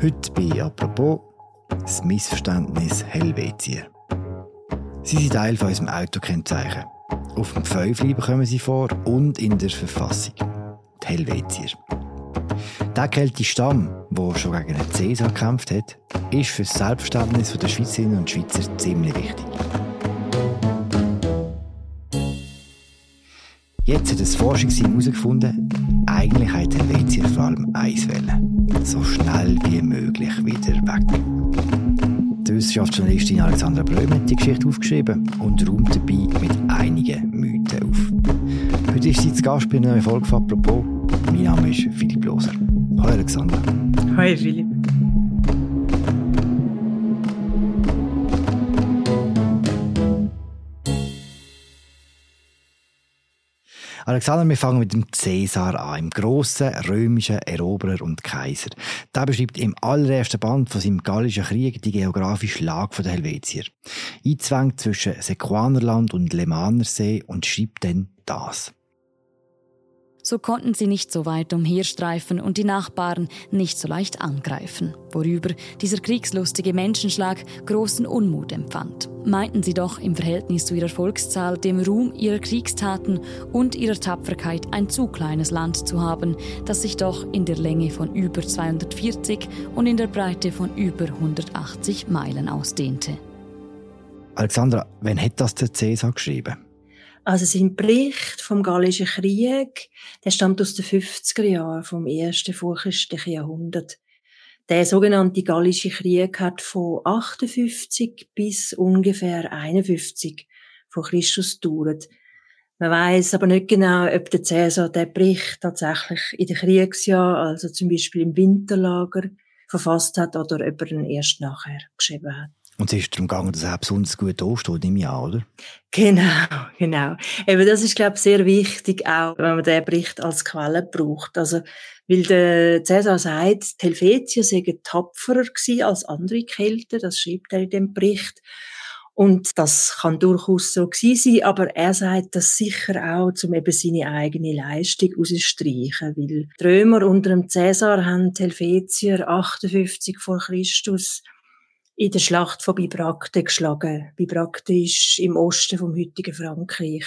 Heute bei «Apropos» das Missverständnis Helvetier. Sie sind Teil von unserem Autokennzeichen. Auf dem Pfeifli bekommen sie vor und in der Verfassung. Die Helvetier. Der kälte Stamm, der schon gegen den Cäsar gekämpft hat, ist für das Selbstverständnis der Schweizerinnen und Schweizer ziemlich wichtig. Jetzt hat das Forschungsteam herausgefunden, eigentlich hat Helvetier vor allem eins wollen. So schnell wie möglich wieder weg. Die Wissenschaftsjournalistin Alexandra Bröhm hat die Geschichte aufgeschrieben und räumt dabei mit einigen Mythen auf. Heute ist sie zu Gast bei einer neuen Folge von «Apropos». Mein Name ist Philipp Loser. Hallo Alexandra. Hi Philipp. Alexander, wir fangen mit dem Cäsar an, dem grossen römischen Eroberer und Kaiser. Der beschreibt im allerersten Band von seinem Gallischen Krieg die geografische Lage der Helvetier. Einzwängt zwischen Sequanerland und Lemanersee und schreibt dann das. So konnten sie nicht so weit umherstreifen und die Nachbarn nicht so leicht angreifen, worüber dieser kriegslustige Menschenschlag großen Unmut empfand. Meinten sie doch im Verhältnis zu ihrer Volkszahl, dem Ruhm ihrer Kriegstaten und ihrer Tapferkeit ein zu kleines Land zu haben, das sich doch in der Länge von über 240 und in der Breite von über 180 Meilen ausdehnte. Alexandra, wann hat das der Cäsar geschrieben? Also sein Bericht vom Gallischen Krieg, der stammt aus den 50er Jahren vom ersten vorchristlichen Jahrhundert. Der sogenannte Gallische Krieg hat von 58 bis ungefähr 51 vor Christus gedauert. Man weiß aber nicht genau, ob der Cäsar den Bericht tatsächlich in den Kriegsjahren, also zum Beispiel im Winterlager, verfasst hat oder ob er ihn erst nachher geschrieben hat. Und es ist darum gegangen, dass er besonders gut ansteht im Jahr, oder? Genau, genau. Eben das ist, glaube ich, sehr wichtig, auch wenn man den Bericht als Quelle braucht. Also, weil der Cäsar sagt, die Helvetier seien tapferer gewesen als andere Kelten, das schreibt er in dem Bericht. Und das kann durchaus so gewesen sein, aber er sagt das sicher auch, um eben seine eigene Leistung auszustreichen, weil die Römer unter dem Cäsar haben die Helvetier 58 vor Christus in der Schlacht von Bibracte geschlagen. Bibracte ist im Osten vom heutigen Frankreich.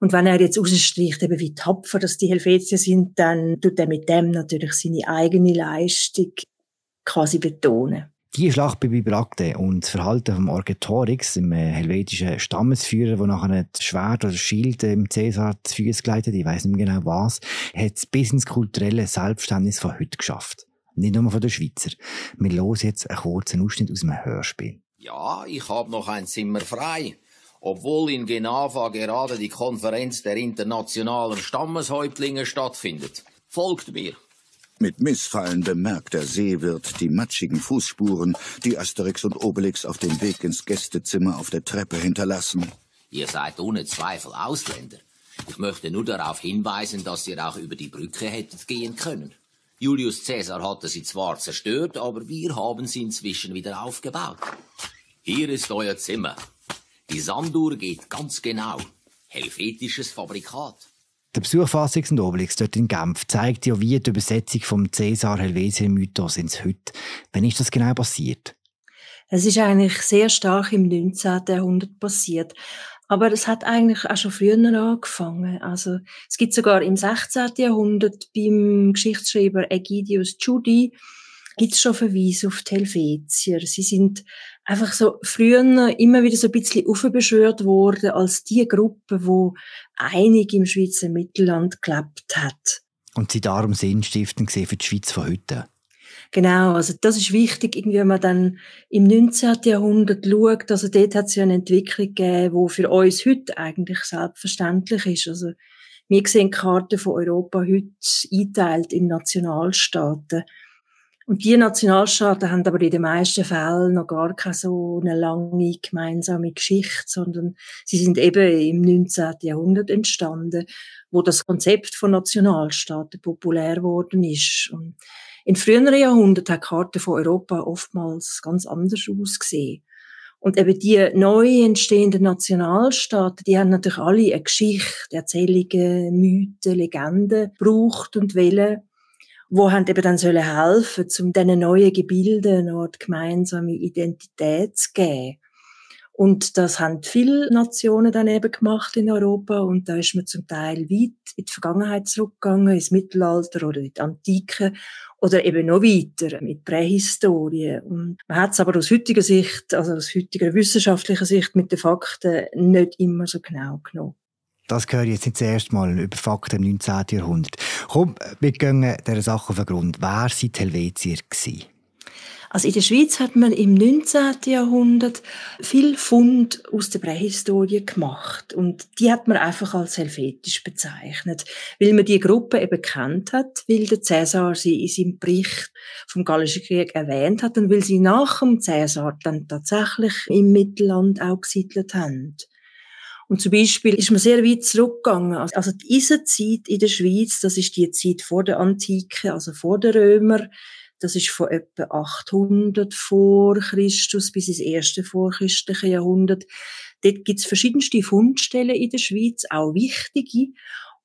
Und wenn er jetzt rausstreicht, eben wie tapfer dass die Helvetier sind, dann tut er mit dem natürlich seine eigene Leistung quasi betonen. Die Schlacht bei Bibracte und das Verhalten von Argetorix, dem äh, helvetischen Stammesführer, der nachher das Schwert oder Schild im Cäsar zu Füßen geleitet ich weiß nicht mehr genau was, hat es bis ins kulturelle Selbstverständnis von heute geschafft nicht nur von den Schweizer. Wir hören jetzt einen kurzen Ausschnitt aus einem Hörspiel. Ja, ich habe noch ein Zimmer frei. Obwohl in Genava gerade die Konferenz der internationalen Stammeshäuptlinge stattfindet. Folgt mir. Mit Missfallen bemerkt der Seewirt die matschigen Fußspuren, die Asterix und Obelix auf dem Weg ins Gästezimmer auf der Treppe hinterlassen. Ihr seid ohne Zweifel Ausländer. Ich möchte nur darauf hinweisen, dass ihr auch über die Brücke hättet gehen können. Julius Caesar hatte sie zwar zerstört, aber wir haben sie inzwischen wieder aufgebaut. Hier ist euer Zimmer. Die Sanduhr geht ganz genau. Helvetisches Fabrikat. Der Besuch Fassix und Obelix dort in Genf zeigt ja, wie die Übersetzung vom Cäsar Helvetien Mythos ins Heute. Wann ist das genau passiert? Es ist eigentlich sehr stark im 19. Jahrhundert passiert. Aber es hat eigentlich auch schon früher angefangen. Also, es gibt sogar im 16. Jahrhundert beim Geschichtsschreiber Ägidius Giudi gibt's schon Verweise auf die Helvetier. Sie sind einfach so früher immer wieder so ein bisschen aufbeschwört worden als die Gruppe, wo einig im Schweizer Mittelland gelebt hat. Und sie darum sinnstiftend für die Schweiz von heute. Genau, also das ist wichtig, irgendwie, wenn man dann im 19. Jahrhundert schaut, also dort hat es ja eine Entwicklung gegeben, die für uns heute eigentlich selbstverständlich ist. Also wir sehen die Karte von Europa heute einteilt in Nationalstaaten. Und die Nationalstaaten haben aber in den meisten Fällen noch gar keine so eine lange gemeinsame Geschichte, sondern sie sind eben im 19. Jahrhundert entstanden, wo das Konzept von Nationalstaaten populär geworden ist. Und in früheren Jahrhunderten hat die Karte von Europa oftmals ganz anders ausgesehen. Und eben die neu entstehenden Nationalstaaten, die haben natürlich alle eine Geschichte, Erzählungen, Mythen, Legenden braucht und wollen. wo haben eben dann sollen helfen, um diesen neuen Gebilden eine gemeinsame Identität zu geben. Und das haben viele Nationen dann eben gemacht in Europa und da ist man zum Teil weit in die Vergangenheit zurückgegangen, ins Mittelalter oder in die Antike oder eben noch weiter mit Prähistorie. Und man hat es aber aus heutiger Sicht, also aus heutiger wissenschaftlicher Sicht mit den Fakten nicht immer so genau genommen. Das ich jetzt nicht das erste Mal über Fakten im 19. Jahrhundert. Komm, wir gehen dieser Sache auf den Grund. Wer waren die Helvetier? Gewesen? Also in der Schweiz hat man im 19. Jahrhundert viel Fund aus der Prähistorie gemacht und die hat man einfach als helvetisch bezeichnet, weil man die Gruppe eben kennt hat, weil der Cäsar sie in seinem Bericht vom Gallischen Krieg erwähnt hat und weil sie nach dem Cäsar dann tatsächlich im Mittelland auch gesiedelt haben. Und zum Beispiel ist man sehr weit zurückgegangen. Also die Eisenzeit in der Schweiz, das ist die Zeit vor der Antike, also vor den Römer, das ist von etwa 800 vor Christus bis ins erste vorchristliche Jahrhundert. Dort gibt es verschiedenste Fundstellen in der Schweiz, auch wichtige.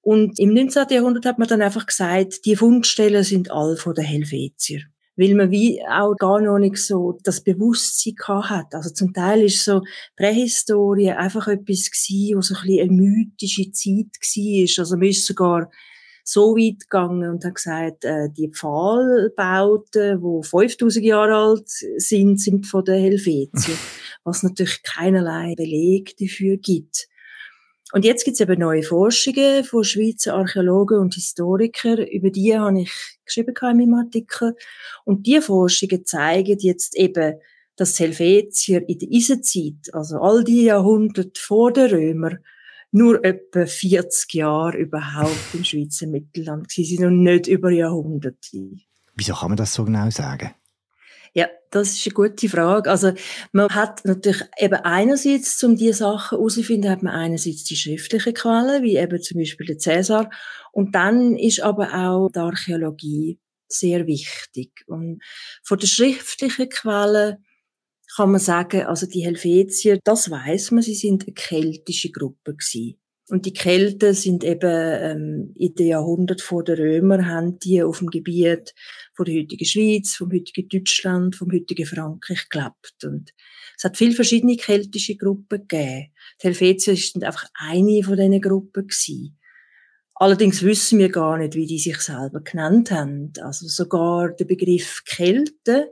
Und im 19. Jahrhundert hat man dann einfach gesagt, die Fundstellen sind all von den Helvetier. Weil man wie auch gar noch nicht so das Bewusstsein hat. Also zum Teil ist so Prähistorie einfach etwas gewesen, wo so ein bisschen eine mythische Zeit war. Also man ist sogar so weit gegangen und hat gesagt, äh, die Pfahlbauten, die 5000 Jahre alt sind, sind von den Helvetien, was natürlich keinerlei Beleg dafür gibt. Und jetzt gibt es eben neue Forschungen von Schweizer Archäologen und Historikern. Über die habe ich geschrieben in meinem Artikel. Und die Forschungen zeigen jetzt eben, dass die Helvetier in der Eisenzeit, also all die Jahrhunderte vor den Römern, nur etwa 40 Jahre überhaupt im Schweizer Mittelland gewesen sind und nicht über Jahrhunderte. Wieso kann man das so genau sagen? Ja, das ist eine gute Frage. Also man hat natürlich eben einerseits, um diese Sachen herauszufinden, hat man einerseits die schriftlichen Quellen, wie eben zum Beispiel der Cäsar, und dann ist aber auch die Archäologie sehr wichtig. Und von der schriftlichen Quellen kann man sagen, also die Helvetier, das weiß man, sie sind eine keltische Gruppe gewesen. Und die Kelten sind eben ähm, in den Jahrhunderten vor den Römern, haben die auf dem Gebiet von der heutigen Schweiz, vom heutigen Deutschland, vom heutigen Frankreich gelebt. Und es hat viele verschiedene keltische Gruppen gegeben. Die Helvetier sind einfach eine von diesen Gruppen gewesen. Allerdings wissen wir gar nicht, wie die sich selber genannt haben. Also sogar der Begriff Kelten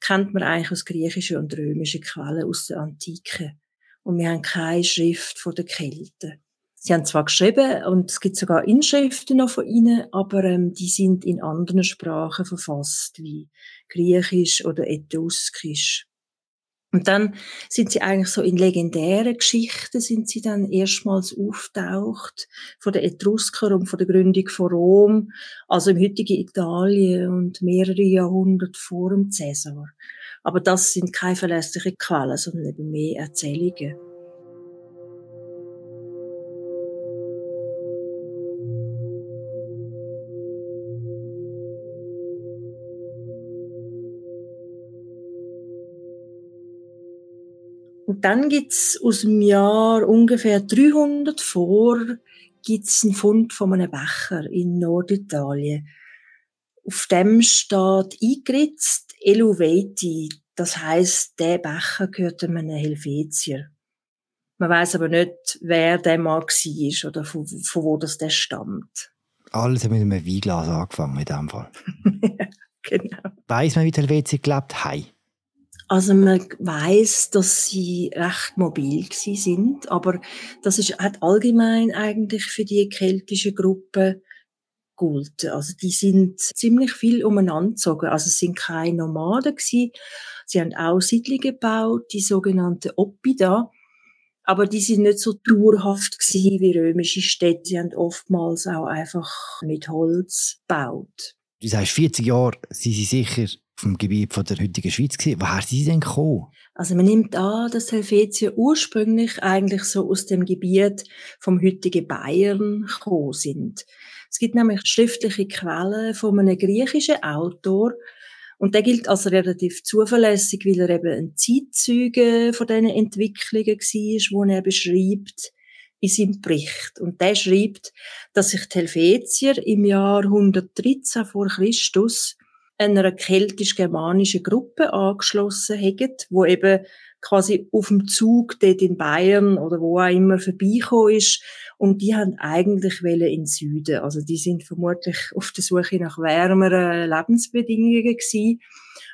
kennt man eigentlich aus griechischen und römischen Quellen aus der Antike. Und wir haben keine Schrift von den Kelten. Sie haben zwar geschrieben und es gibt sogar Inschriften noch von ihnen, aber ähm, die sind in anderen Sprachen verfasst, wie Griechisch oder Etruskisch. Und dann sind sie eigentlich so in legendären Geschichten sind sie dann erstmals auftaucht von den Etrusker und von der Gründung von Rom, also im heutigen Italien und mehrere Jahrhunderte vor dem Cäsar. Aber das sind keine verlässlichen Quellen, sondern eben mehr Erzählungen. Und dann gibt's aus dem Jahr ungefähr 300 vor gibt's einen Fund von einem Becher in Norditalien. Auf dem steht eingeritzt Eluveti. Das heißt, der Becher gehört einem Helvetier. Man weiß aber nicht, wer der mal war oder von, von wo das der stammt. Alles hat mit einem Weinglas angefangen in diesem Fall. genau. Weiss man, wie die Helvetier gelebt haben? Also man weiß, dass sie recht mobil sind, aber das ist, hat allgemein eigentlich für die keltische Gruppe gut. Also die sind ziemlich viel umeinander gezogen. Also es sind keine Nomaden. Sie haben auch Siedlungen gebaut, die sogenannten Oppida. Aber die sind nicht so dauerhaft wie römische Städte. Sie haben oftmals auch einfach mit Holz gebaut. Du sagst, 40 Jahre sind sie sicher vom Gebiet von der heutigen Schweiz gewesen. Woher sind sie denn gekommen? Also man nimmt an, dass Helvetien ursprünglich eigentlich so aus dem Gebiet vom heutigen Bayern gekommen sind. Es gibt nämlich schriftliche Quellen von einem griechischen Autor, und der gilt als relativ zuverlässig, weil er eben ein Zeitzeuge von diesen Entwicklungen war, wo er beschreibt, in seinem Bericht. Und der schreibt, dass sich die Helvetier im Jahr 113 vor Christus einer keltisch-germanischen Gruppe angeschlossen haben, wo eben quasi auf dem Zug dort in Bayern oder wo auch immer vorbeigekommen ist. Und die haben eigentlich Welle in Süden. Also die sind vermutlich auf der Suche nach wärmeren Lebensbedingungen gewesen.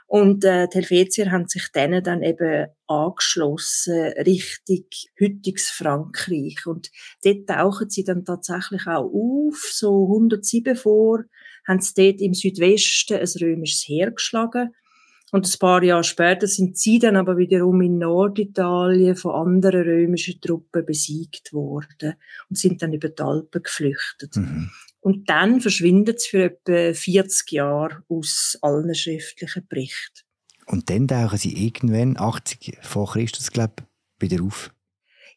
Und äh, die Helvetier haben sich denen dann eben angeschlossen Richtung heutiges Frankreich. Und dort tauchen sie dann tatsächlich auch auf, so 107 vor, haben sie dort im Südwesten ein römisches Heer geschlagen. Und ein paar Jahre später sind sie dann aber wiederum in Norditalien von anderen römischen Truppen besiegt worden und sind dann über die Alpen geflüchtet. Mhm. Und dann verschwindet es für etwa 40 Jahre aus allen schriftlichen Berichten. Und dann tauchen sie irgendwann, 80 vor Christus, glaube ich, wieder auf.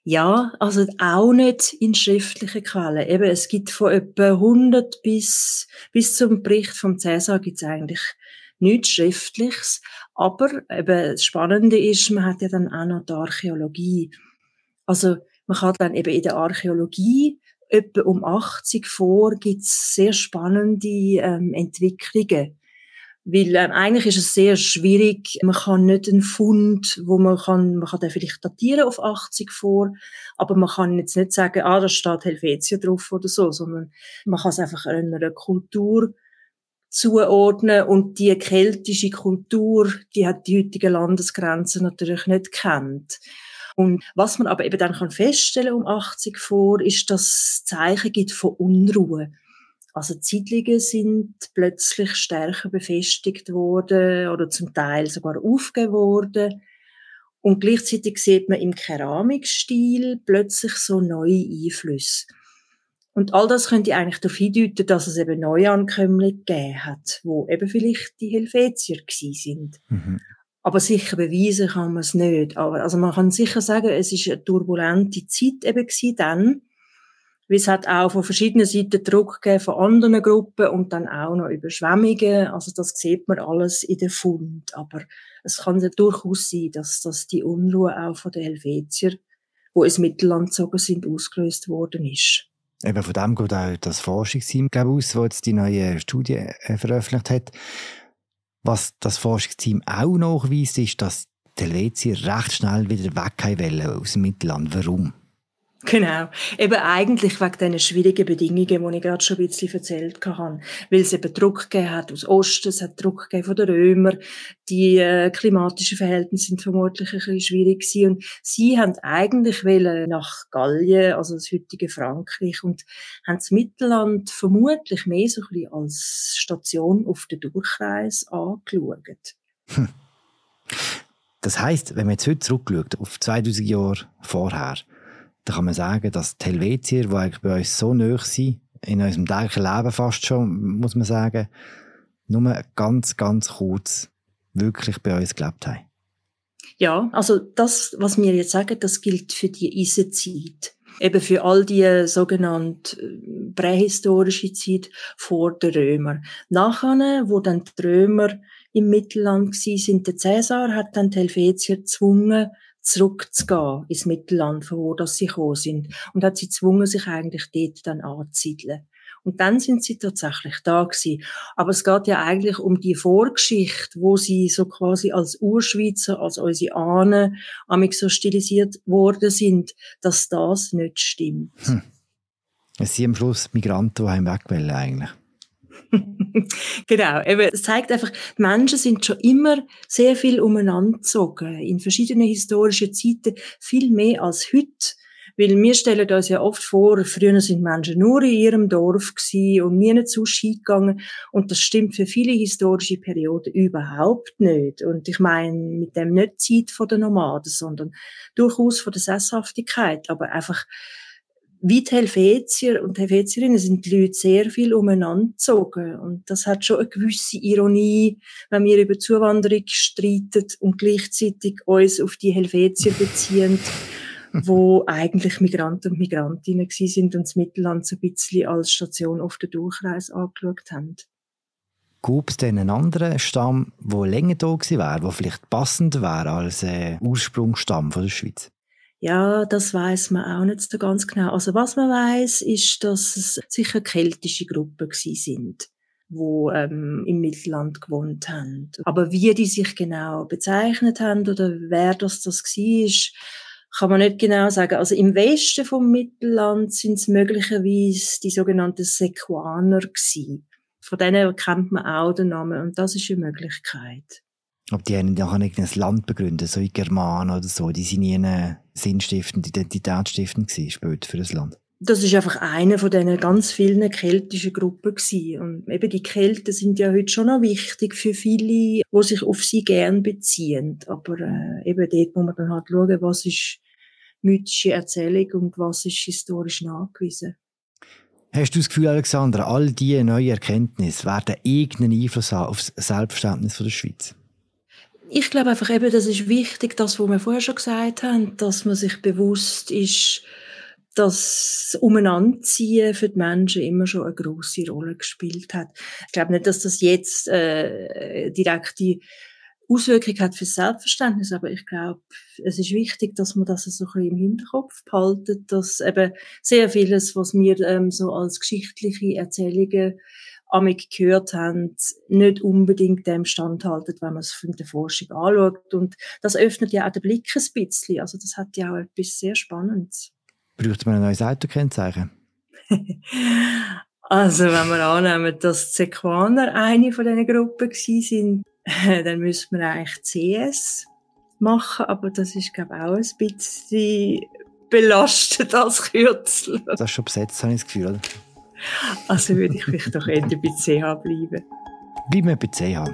Ja, also auch nicht in schriftlichen Quellen. Eben, es gibt von etwa 100 bis, bis zum Bericht vom Cäsar gibt es eigentlich nichts Schriftliches. Aber eben, das Spannende ist, man hat ja dann auch noch die Archäologie. Also, man kann dann eben in der Archäologie etwa um 80 vor gibt's sehr spannende ähm, Entwicklungen. Weil ähm, eigentlich ist es sehr schwierig, man kann nicht einen Fund, wo man kann, man kann den vielleicht datieren auf 80 vor, aber man kann jetzt nicht sagen, ah, da steht Helvetia drauf oder so, sondern man kann es einfach einer Kultur zuordnen und die keltische Kultur, die hat die heutigen Landesgrenzen natürlich nicht kennt. Und was man aber eben dann kann feststellen um 80 vor, ist, dass es Zeichen gibt von Unruhe. Also die Siedlungen sind plötzlich stärker befestigt worden oder zum Teil sogar aufgegeben worden. Und gleichzeitig sieht man im Keramikstil plötzlich so neue Einflüsse. Und all das könnte eigentlich darauf hindeuten, dass es eben Neuankömmlinge gegeben hat, wo eben vielleicht die Helvetier gewesen sind. Mhm. Aber sicher beweisen kann man es nicht. Aber, also man kann sicher sagen, es ist eine turbulente Zeit eben gewesen dann. Weil es hat auch von verschiedenen Seiten Druck gegeben von anderen Gruppen und dann auch noch Überschwemmungen. Also das sieht man alles in der Fund. Aber es kann ja durchaus sein, dass, dass die Unruhe auch von den Helvetier, wo ins Mittelland gezogen sind, ausgelöst worden ist. Eben von dem geht auch das Forschungsteam glaube ich, aus, das jetzt die neue Studie äh, veröffentlicht hat. Was das Forschungsteam auch nachweist, ist, dass die Helvetier recht schnell wieder weg wollen aus dem Mittelland. Warum? Genau. Eben eigentlich wegen diesen schwierigen Bedingungen, die ich gerade schon ein bisschen erzählt habe. Weil es eben Druck gegeben hat aus Osten, es hat Druck gegeben von den Römern. Die äh, klimatischen Verhältnisse sind vermutlich ein bisschen schwierig gewesen. Und sie haben eigentlich nach Gallien, also das heutige Frankreich, und haben das Mittelland vermutlich mehr so ein bisschen als Station auf den Durchreis angeschaut. Hm. Das heißt, wenn man jetzt heute zurückschaut, auf 2000 Jahre vorher, dann kann man sagen, dass die Helvetier, die eigentlich bei uns so nahe sind, in unserem täglichen Leben fast schon, muss man sagen, nur ganz, ganz kurz wirklich bei uns gelebt haben. Ja, also das, was wir jetzt sagen, das gilt für die Eisenzeit. Eben für all die sogenannte äh, prähistorische Zeit vor den Römern. Nachher, wo dann die Römer im Mittelland waren, sind der Cäsar hat dann die Helvetier gezwungen, zurückzugehen ins Mittelland, von wo das sie gekommen sind. Und hat sie gezwungen, sich eigentlich dort dann anzusiedeln. Und dann sind sie tatsächlich da gewesen. Aber es geht ja eigentlich um die Vorgeschichte, wo sie so quasi als Urschweizer, als unsere Ahnen, amig so stilisiert worden sind, dass das nicht stimmt. Hm. Es sind am Schluss Migranten, die weg wollen, eigentlich. genau, eben, es zeigt einfach, die Menschen sind schon immer sehr viel umeinander gezogen, in verschiedenen historischen Zeiten, viel mehr als heute. Weil wir stellen uns ja oft vor, früher sind Menschen nur in ihrem Dorf und nie zu Ski gegangen. Und das stimmt für viele historische Perioden überhaupt nicht. Und ich meine mit dem nicht Zeit von den Nomaden, sondern durchaus von der Sesshaftigkeit. Aber einfach, wie die Helvetier und Helvetierinnen sind die Leute sehr viel umeinander gezogen. Und das hat schon eine gewisse Ironie, wenn wir über Zuwanderung streiten und gleichzeitig uns auf die Helvetier beziehen, wo eigentlich Migranten und Migrantinnen sind und das Mittelland so ein bisschen als Station auf der Durchreise angeschaut haben. Gab es denn einen anderen Stamm, der länger da gewesen wäre, der vielleicht passend wäre als äh, Ursprungsstamm von der Schweiz? Ja, das weiß man auch nicht so ganz genau. Also was man weiß, ist, dass es sicher keltische Gruppen gewesen sind, wo ähm, im Mittelland gewohnt haben. Aber wie die sich genau bezeichnet haben oder wer das das war, kann man nicht genau sagen. Also im Westen vom Mittelland sind es möglicherweise die sogenannten Sequaner gewesen. Von denen kennt man auch den Namen und das ist eine Möglichkeit. Ob die haben nachher nicht ein Land begründet, so wie Germanen oder so, die sind nie sinnstiftend, identitätsstiftend gewesen, später für das Land. Das ist einfach eine von diesen ganz vielen keltischen Gruppen gewesen. Und eben die Kelten sind ja heute schon noch wichtig für viele, die sich auf sie gern beziehen. Aber äh, eben dort muss man dann halt schauen, was ist mythische Erzählung und was ist historisch nachgewiesen. Hast du das Gefühl, Alexandra, all diese neuen Erkenntnisse werden irgendeinen Einfluss haben auf das Selbstverständnis der Schweiz? Ich glaube einfach eben, das ist wichtig, das, was wir vorher schon gesagt haben, dass man sich bewusst ist, dass Umeinanderziehen für die Menschen immer schon eine große Rolle gespielt hat. Ich glaube nicht, dass das jetzt äh, direkt die Auswirkung hat fürs Selbstverständnis, aber ich glaube, es ist wichtig, dass man das so ein bisschen im Hinterkopf behaltet, dass eben sehr vieles, was wir ähm, so als geschichtliche Erzählungen amig gehört haben, nicht unbedingt dem standhalten, wenn man es von der Forschung anschaut. Und das öffnet ja auch den Blick ein bisschen. Also das hat ja auch etwas sehr Spannendes. Braucht man ein neues Autokennzeichen? also wenn wir annehmen, dass die Sequaner eine von diesen Gruppen sind, dann müsste man eigentlich CS machen, aber das ist, glaube ich, auch ein bisschen belastet als Kürzel. Das ist schon besetzt, habe ich das Gefühl, oder? Also würde ich vielleicht doch eher bei CH bleiben. Bleiben wir bei CH.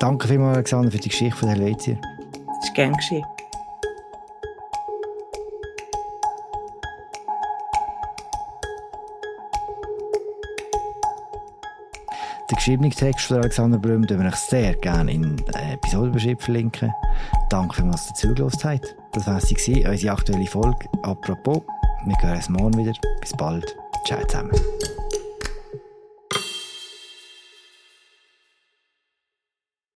Danke vielmals, Alexander, für die Geschichte von Helvetia. Das ist gern geschehen. Den geschriebenen Text von Alexander Brüm würde ich sehr gerne in der Episodenbeschreibung verlinken. Danke vielmals, dass ihr zugelassen habt. Das war sie, unsere aktuelle Folge. Apropos, wir hören uns morgen wieder. Bis bald. Ciao zusammen.